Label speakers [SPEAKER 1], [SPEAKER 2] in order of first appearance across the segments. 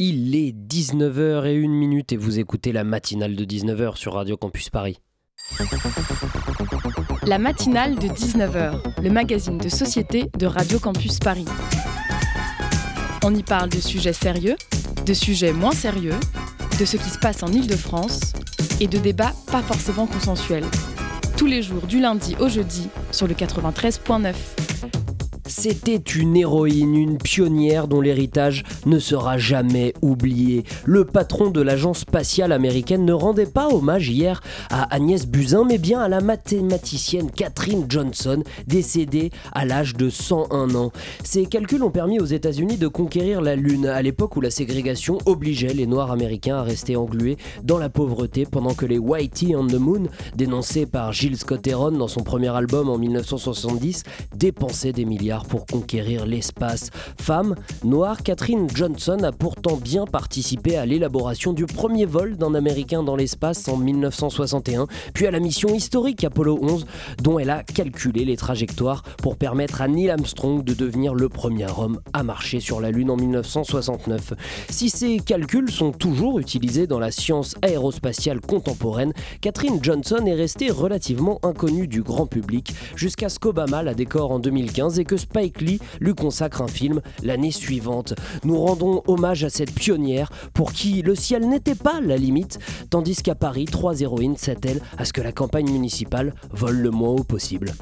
[SPEAKER 1] Il est 19h01 minute et vous écoutez la matinale de 19h sur Radio Campus Paris.
[SPEAKER 2] La matinale de 19h, le magazine de société de Radio Campus Paris. On y parle de sujets sérieux, de sujets moins sérieux, de ce qui se passe en Ile-de-France et de débats pas forcément consensuels. Tous les jours du lundi au jeudi sur le 93.9.
[SPEAKER 1] C'était une héroïne, une pionnière dont l'héritage ne sera jamais oublié. Le patron de l'agence spatiale américaine ne rendait pas hommage hier à Agnès Buzyn, mais bien à la mathématicienne Catherine Johnson, décédée à l'âge de 101 ans. Ces calculs ont permis aux États-Unis de conquérir la Lune à l'époque où la ségrégation obligeait les Noirs américains à rester englués dans la pauvreté pendant que les Whitey on the Moon, dénoncés par Gilles Scott Heron dans son premier album en 1970, dépensaient des milliards pour conquérir l'espace. Femme, noire, Catherine Johnson a pourtant bien participé à l'élaboration du premier vol d'un Américain dans l'espace en 1961, puis à la mission historique Apollo 11, dont elle a calculé les trajectoires pour permettre à Neil Armstrong de devenir le premier homme à marcher sur la Lune en 1969. Si ces calculs sont toujours utilisés dans la science aérospatiale contemporaine, Catherine Johnson est restée relativement inconnue du grand public jusqu'à ce qu'Obama la décore en 2015 et que Spike Lee lui consacre un film l'année suivante. Nous rendons hommage à cette pionnière pour qui le ciel n'était pas la limite, tandis qu'à Paris, trois héroïnes s'attellent à ce que la campagne municipale vole le moins haut possible.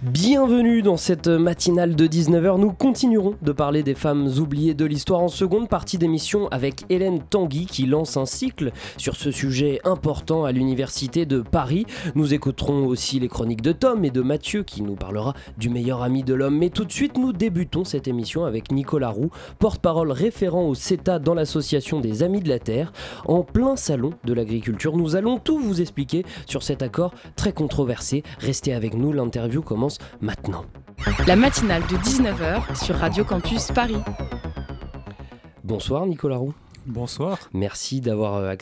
[SPEAKER 1] Bienvenue dans cette matinale de 19h. Nous continuerons de parler des femmes oubliées de l'histoire en seconde partie d'émission avec Hélène Tanguy qui lance un cycle sur ce sujet important à l'université de Paris. Nous écouterons aussi les chroniques de Tom et de Mathieu qui nous parlera du meilleur ami de l'homme. Mais tout de suite, nous débutons cette émission avec Nicolas Roux, porte-parole référent au CETA dans l'association des Amis de la Terre. En plein salon de l'agriculture, nous allons tout vous expliquer sur cet accord très controversé. Restez avec nous, l'interview commence maintenant.
[SPEAKER 2] La matinale de 19h sur Radio Campus Paris.
[SPEAKER 1] Bonsoir Nicolas Roux.
[SPEAKER 3] Bonsoir.
[SPEAKER 1] Merci d'avoir accepté